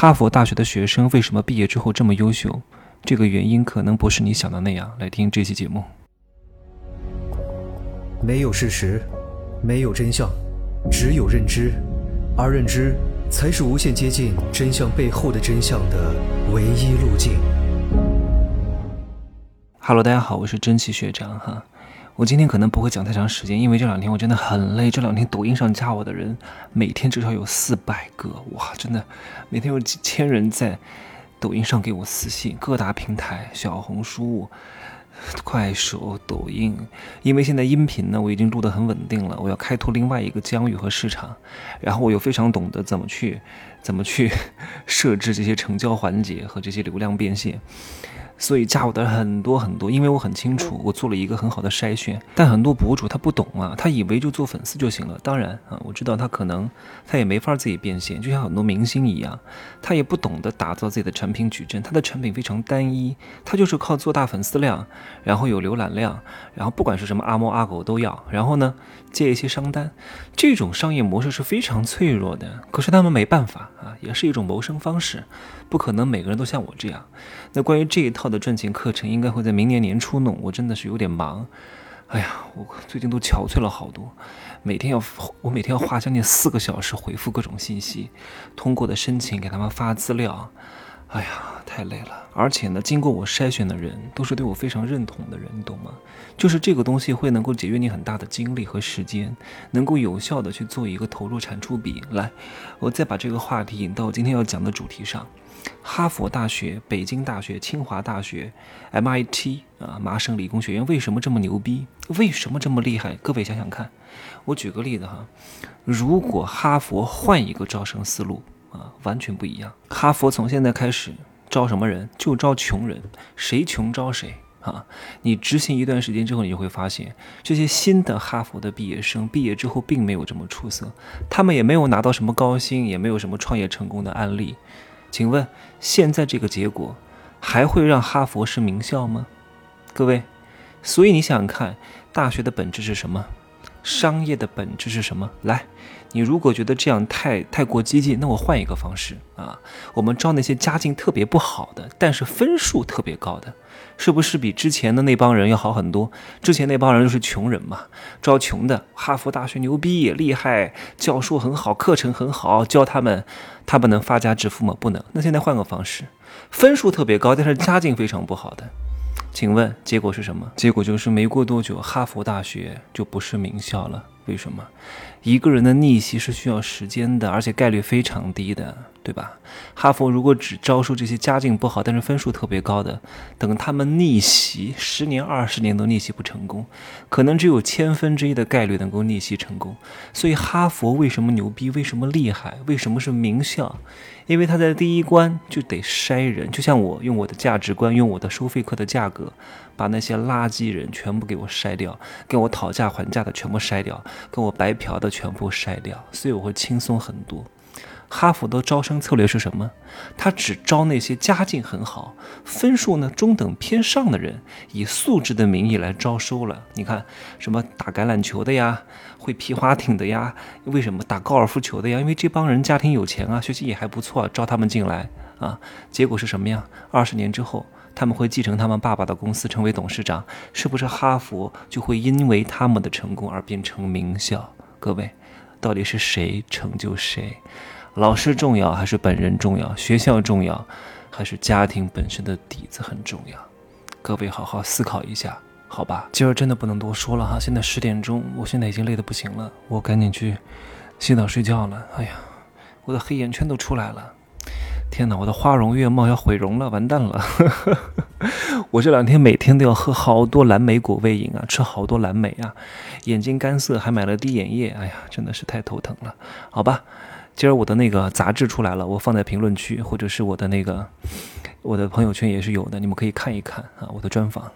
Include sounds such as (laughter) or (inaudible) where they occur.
哈佛大学的学生为什么毕业之后这么优秀？这个原因可能不是你想的那样。来听这期节目。没有事实，没有真相，只有认知，而认知才是无限接近真相背后的真相的唯一路径。Hello，大家好，我是真奇学长哈。我今天可能不会讲太长时间，因为这两天我真的很累。这两天抖音上加我的人，每天至少有四百个，哇，真的，每天有几千人在抖音上给我私信。各大平台，小红书、快手、抖音，因为现在音频呢，我已经录得很稳定了，我要开拓另外一个疆域和市场，然后我又非常懂得怎么去，怎么去 (laughs) 设置这些成交环节和这些流量变现。所以加我的很多很多，因为我很清楚，我做了一个很好的筛选。但很多博主他不懂啊，他以为就做粉丝就行了。当然啊，我知道他可能他也没法自己变现，就像很多明星一样，他也不懂得打造自己的产品矩阵，他的产品非常单一，他就是靠做大粉丝量，然后有浏览量，然后不管是什么阿猫阿狗都要，然后呢接一些商单，这种商业模式是非常脆弱的。可是他们没办法啊，也是一种谋生方式，不可能每个人都像我这样。那关于这一套。的赚钱课程应该会在明年年初弄，我真的是有点忙。哎呀，我最近都憔悴了好多，每天要我每天要花将近四个小时回复各种信息，通过的申请给他们发资料。哎呀，太累了。而且呢，经过我筛选的人都是对我非常认同的人，你懂吗？就是这个东西会能够节约你很大的精力和时间，能够有效的去做一个投入产出比。来，我再把这个话题引到今天要讲的主题上。哈佛大学、北京大学、清华大学、MIT 啊，麻省理工学院为什么这么牛逼？为什么这么厉害？各位想想看，我举个例子哈，如果哈佛换一个招生思路啊，完全不一样。哈佛从现在开始招什么人？就招穷人，谁穷招谁啊！你执行一段时间之后，你就会发现，这些新的哈佛的毕业生毕业之后并没有这么出色，他们也没有拿到什么高薪，也没有什么创业成功的案例。请问，现在这个结果还会让哈佛是名校吗？各位，所以你想看，大学的本质是什么？商业的本质是什么？来，你如果觉得这样太太过激进，那我换一个方式啊，我们招那些家境特别不好的，但是分数特别高的，是不是比之前的那帮人要好很多？之前那帮人都是穷人嘛，招穷的。哈佛大学牛逼也，厉害，教授很好，课程很好，教他们，他们能发家致富吗？不能。那现在换个方式，分数特别高，但是家境非常不好的。请问结果是什么？结果就是没过多久，哈佛大学就不是名校了。为什么？一个人的逆袭是需要时间的，而且概率非常低的，对吧？哈佛如果只招收这些家境不好但是分数特别高的，等他们逆袭，十年、二十年都逆袭不成功，可能只有千分之一的概率能够逆袭成功。所以哈佛为什么牛逼？为什么厉害？为什么是名校？因为他在第一关就得筛人，就像我用我的价值观，用我的收费课的价格，把那些垃圾人全部给我筛掉，跟我讨价还价的全部筛掉，跟我白嫖的全部筛掉，所以我会轻松很多。哈佛的招生策略是什么？他只招那些家境很好、分数呢中等偏上的人，以素质的名义来招收了。你看，什么打橄榄球的呀，会皮划艇的呀，为什么打高尔夫球的呀？因为这帮人家庭有钱啊，学习也还不错，招他们进来啊。结果是什么呀？二十年之后，他们会继承他们爸爸的公司，成为董事长。是不是哈佛就会因为他们的成功而变成名校？各位，到底是谁成就谁？老师重要还是本人重要？学校重要还是家庭本身的底子很重要？各位好好思考一下，好吧？今儿真的不能多说了哈，现在十点钟，我现在已经累得不行了，我赶紧去洗澡睡觉了。哎呀，我的黑眼圈都出来了，天哪，我的花容月貌要毁容了，完蛋了！(laughs) 我这两天每天都要喝好多蓝莓果味饮啊，吃好多蓝莓啊，眼睛干涩，还买了滴眼液，哎呀，真的是太头疼了，好吧？今儿我的那个杂志出来了，我放在评论区，或者是我的那个我的朋友圈也是有的，你们可以看一看啊，我的专访。